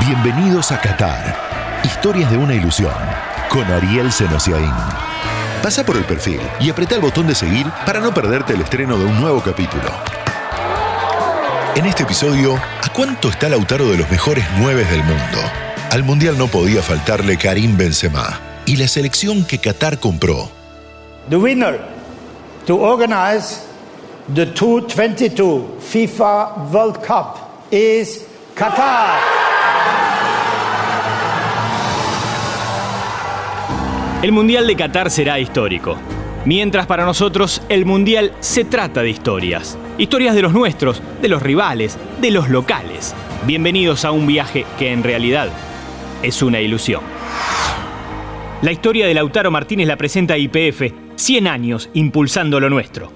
Bienvenidos a Qatar. Historias de una ilusión. Con Ariel Senosiaín. Pasa por el perfil y apreta el botón de seguir para no perderte el estreno de un nuevo capítulo. En este episodio, ¿a cuánto está Lautaro de los mejores nueve del mundo? Al Mundial no podía faltarle Karim Benzema y la selección que Qatar compró. The winner to organize the 2022 FIFA World Cup is Qatar. El Mundial de Qatar será histórico. Mientras para nosotros el Mundial se trata de historias. Historias de los nuestros, de los rivales, de los locales. Bienvenidos a un viaje que en realidad es una ilusión. La historia de Lautaro Martínez la presenta IPF, 100 años impulsando lo nuestro.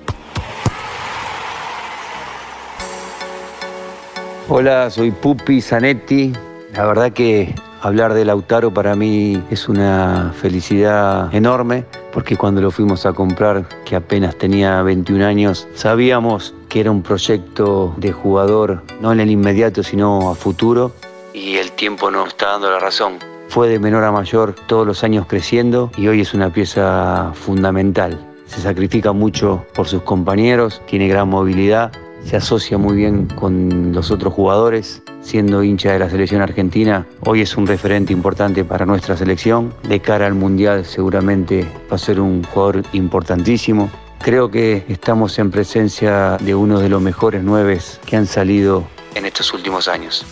Hola, soy Pupi Zanetti. La verdad que hablar de Lautaro para mí es una felicidad enorme porque cuando lo fuimos a comprar, que apenas tenía 21 años, sabíamos que era un proyecto de jugador no en el inmediato, sino a futuro y el tiempo nos está dando la razón. Fue de menor a mayor todos los años creciendo y hoy es una pieza fundamental. Se sacrifica mucho por sus compañeros, tiene gran movilidad se asocia muy bien con los otros jugadores. Siendo hincha de la selección argentina, hoy es un referente importante para nuestra selección. De cara al Mundial seguramente va a ser un jugador importantísimo. Creo que estamos en presencia de uno de los mejores nueves que han salido en estos últimos años.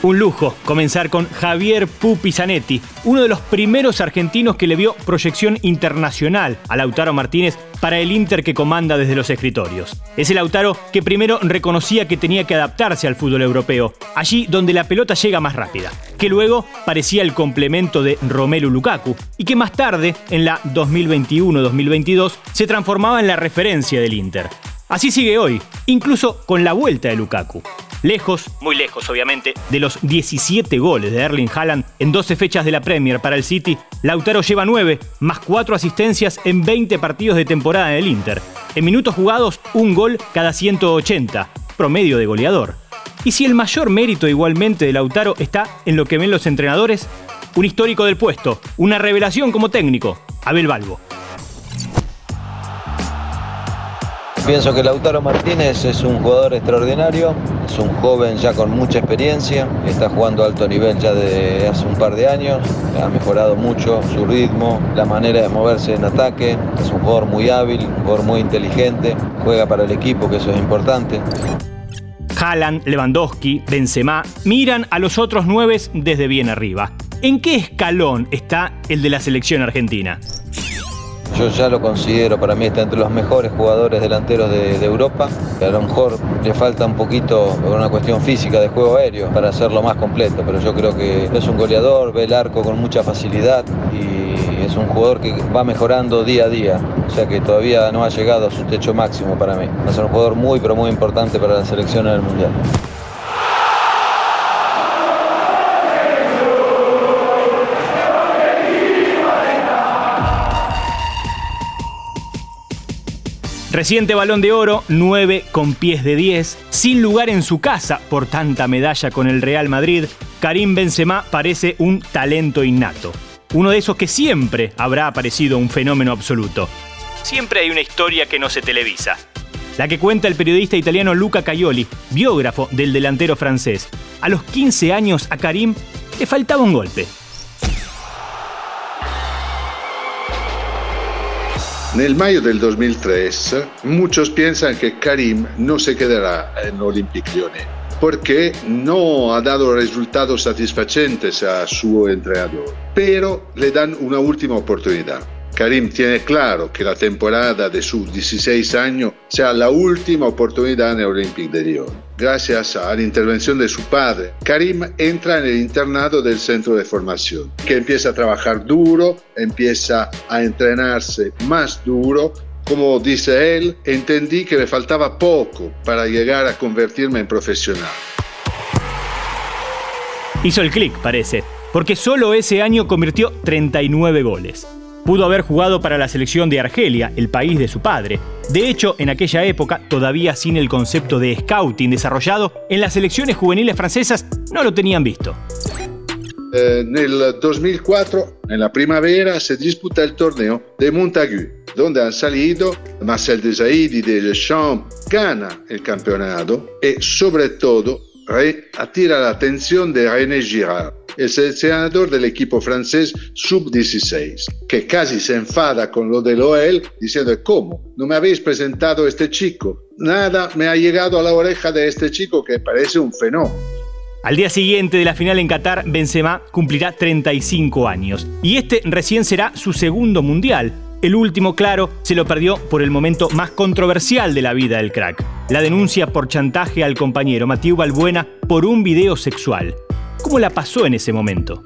Un lujo comenzar con Javier Pupi Zanetti, uno de los primeros argentinos que le vio proyección internacional a Lautaro Martínez para el Inter que comanda desde los escritorios. Es el Lautaro que primero reconocía que tenía que adaptarse al fútbol europeo, allí donde la pelota llega más rápida, que luego parecía el complemento de Romelu Lukaku y que más tarde, en la 2021-2022, se transformaba en la referencia del Inter. Así sigue hoy, incluso con la vuelta de Lukaku. Lejos, muy lejos obviamente, de los 17 goles de Erling Haaland en 12 fechas de la Premier para el City, Lautaro lleva 9, más 4 asistencias en 20 partidos de temporada del Inter. En minutos jugados, un gol cada 180, promedio de goleador. Y si el mayor mérito igualmente de Lautaro está en lo que ven los entrenadores, un histórico del puesto, una revelación como técnico, Abel Balbo. Pienso que Lautaro Martínez es un jugador extraordinario, es un joven ya con mucha experiencia, está jugando a alto nivel ya de hace un par de años, ha mejorado mucho su ritmo, la manera de moverse en ataque, es un jugador muy hábil, un jugador muy inteligente, juega para el equipo, que eso es importante. Haaland, Lewandowski, Benzema miran a los otros nueve desde bien arriba. ¿En qué escalón está el de la selección argentina? Yo ya lo considero, para mí está entre los mejores jugadores delanteros de, Europa. A lo mejor le falta un poquito una cuestión física de juego aéreo para hacerlo más completo, pero yo creo que es un goleador, ve el arco con mucha facilidad y es un jugador que va mejorando día a día. O sea que todavía no ha llegado a su techo máximo para mí. Va a ser un jugador muy, pero muy importante para la selección en el Mundial. Reciente balón de oro, 9 con pies de 10, sin lugar en su casa por tanta medalla con el Real Madrid, Karim Benzema parece un talento innato. Uno de esos que siempre habrá aparecido un fenómeno absoluto. Siempre hay una historia que no se televisa. La que cuenta el periodista italiano Luca Caioli, biógrafo del delantero francés. A los 15 años a Karim le faltaba un golpe. Nel mayo del 2003 muchos piensan que Karim no se quedará en Olympique Lyonnais porque no ha dado resultados satisfacentes a su entrenador, pero le dan una última oportunidad. Karim tiene claro que la temporada de sus 16 años será la última oportunidad en el Olympique de Lyon. Gracias a la intervención de su padre, Karim entra en el internado del centro de formación, que empieza a trabajar duro, empieza a entrenarse más duro. Como dice él, entendí que le faltaba poco para llegar a convertirme en profesional. Hizo el clic, parece, porque solo ese año convirtió 39 goles. Pudo haber jugado para la selección de Argelia, el país de su padre. De hecho, en aquella época, todavía sin el concepto de scouting desarrollado, en las selecciones juveniles francesas no lo tenían visto. En el 2004, en la primavera, se disputa el torneo de Montagu, donde han salido Marcel Desailly de Deschamps, gana el campeonato y sobre todo attira la atención de René Girard, el seleccionador del equipo francés sub-16, que casi se enfada con lo del OEL diciendo, ¿cómo? ¿No me habéis presentado este chico? Nada me ha llegado a la oreja de este chico que parece un fenómeno. Al día siguiente de la final en Qatar, Benzema cumplirá 35 años y este recién será su segundo mundial. El último, claro, se lo perdió por el momento más controversial de la vida del crack, la denuncia por chantaje al compañero Matías Balbuena por un video sexual. ¿Cómo la pasó en ese momento?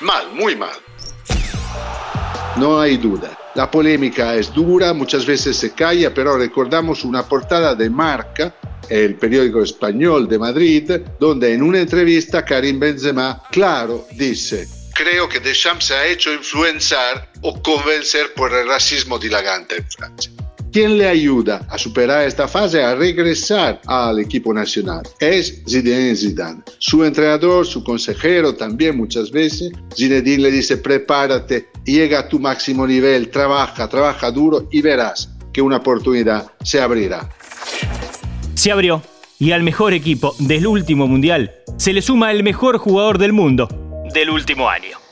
Mal, muy mal. No hay duda. La polémica es dura, muchas veces se calla, pero recordamos una portada de Marca el periódico español de Madrid, donde en una entrevista Karim Benzema, claro, dice, creo que Deschamps se ha hecho influenciar o convencer por el racismo dilagante en Francia. ¿Quién le ayuda a superar esta fase, a regresar al equipo nacional? Es Zinedine Zidane. Su entrenador, su consejero también muchas veces. Zinedine le dice, prepárate, llega a tu máximo nivel, trabaja, trabaja duro y verás que una oportunidad se abrirá se abrió y al mejor equipo del último mundial se le suma el mejor jugador del mundo del último año.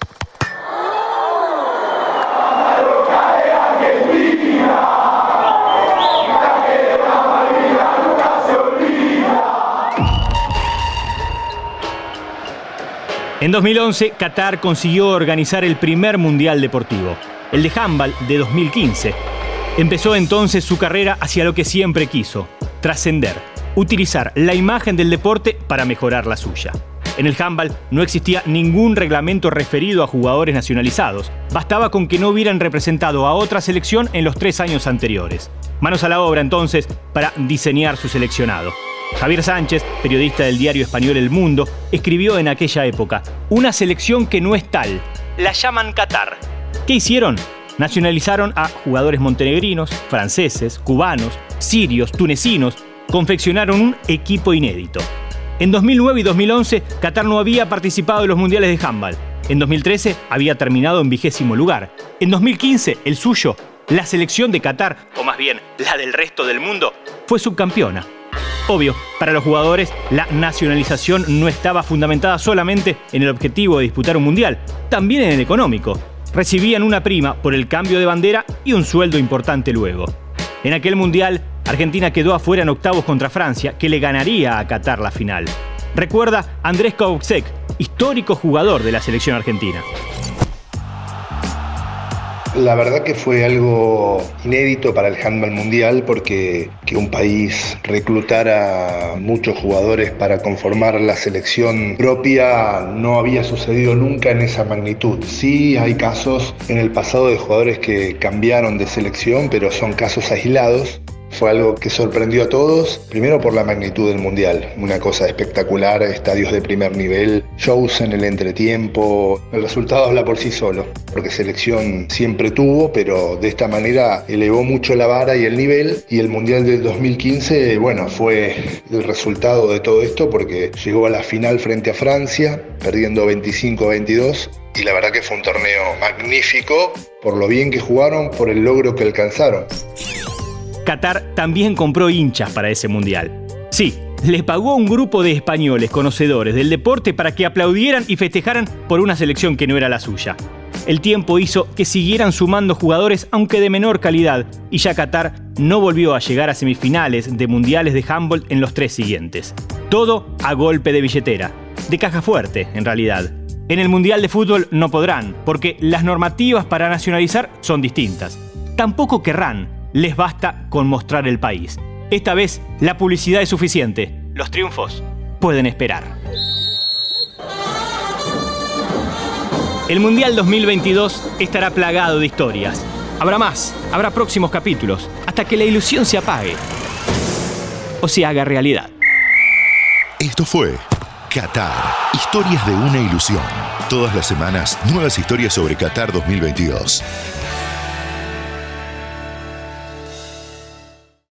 En 2011, Qatar consiguió organizar el primer mundial deportivo, el de handball de 2015. Empezó entonces su carrera hacia lo que siempre quiso, trascender, utilizar la imagen del deporte para mejorar la suya. En el handball no existía ningún reglamento referido a jugadores nacionalizados. Bastaba con que no hubieran representado a otra selección en los tres años anteriores. Manos a la obra entonces para diseñar su seleccionado. Javier Sánchez, periodista del diario español El Mundo, escribió en aquella época, una selección que no es tal. La llaman Qatar. ¿Qué hicieron? Nacionalizaron a jugadores montenegrinos, franceses, cubanos, sirios, tunecinos, confeccionaron un equipo inédito. En 2009 y 2011, Qatar no había participado en los mundiales de handball. En 2013 había terminado en vigésimo lugar. En 2015, el suyo, la selección de Qatar, o más bien la del resto del mundo, fue subcampeona. Obvio, para los jugadores, la nacionalización no estaba fundamentada solamente en el objetivo de disputar un mundial, también en el económico. Recibían una prima por el cambio de bandera y un sueldo importante luego. En aquel mundial, Argentina quedó afuera en octavos contra Francia, que le ganaría a Qatar la final. Recuerda Andrés Kauksek, histórico jugador de la selección argentina. La verdad que fue algo inédito para el handball mundial porque que un país reclutara muchos jugadores para conformar la selección propia no había sucedido nunca en esa magnitud. Sí hay casos en el pasado de jugadores que cambiaron de selección, pero son casos aislados fue algo que sorprendió a todos, primero por la magnitud del mundial, una cosa espectacular, estadios de primer nivel, shows en el entretiempo, el resultado habla por sí solo, porque selección siempre tuvo, pero de esta manera elevó mucho la vara y el nivel, y el mundial del 2015, bueno, fue el resultado de todo esto porque llegó a la final frente a Francia, perdiendo 25-22, y la verdad que fue un torneo magnífico por lo bien que jugaron, por el logro que alcanzaron. Qatar también compró hinchas para ese mundial. Sí, le pagó a un grupo de españoles conocedores del deporte para que aplaudieran y festejaran por una selección que no era la suya. El tiempo hizo que siguieran sumando jugadores aunque de menor calidad y ya Qatar no volvió a llegar a semifinales de mundiales de handball en los tres siguientes. Todo a golpe de billetera, de caja fuerte en realidad. En el Mundial de Fútbol no podrán, porque las normativas para nacionalizar son distintas. Tampoco querrán, les basta con mostrar el país. Esta vez la publicidad es suficiente. Los triunfos pueden esperar. El Mundial 2022 estará plagado de historias. Habrá más, habrá próximos capítulos, hasta que la ilusión se apague o se haga realidad. Esto fue Qatar, historias de una ilusión. Todas las semanas, nuevas historias sobre Qatar 2022.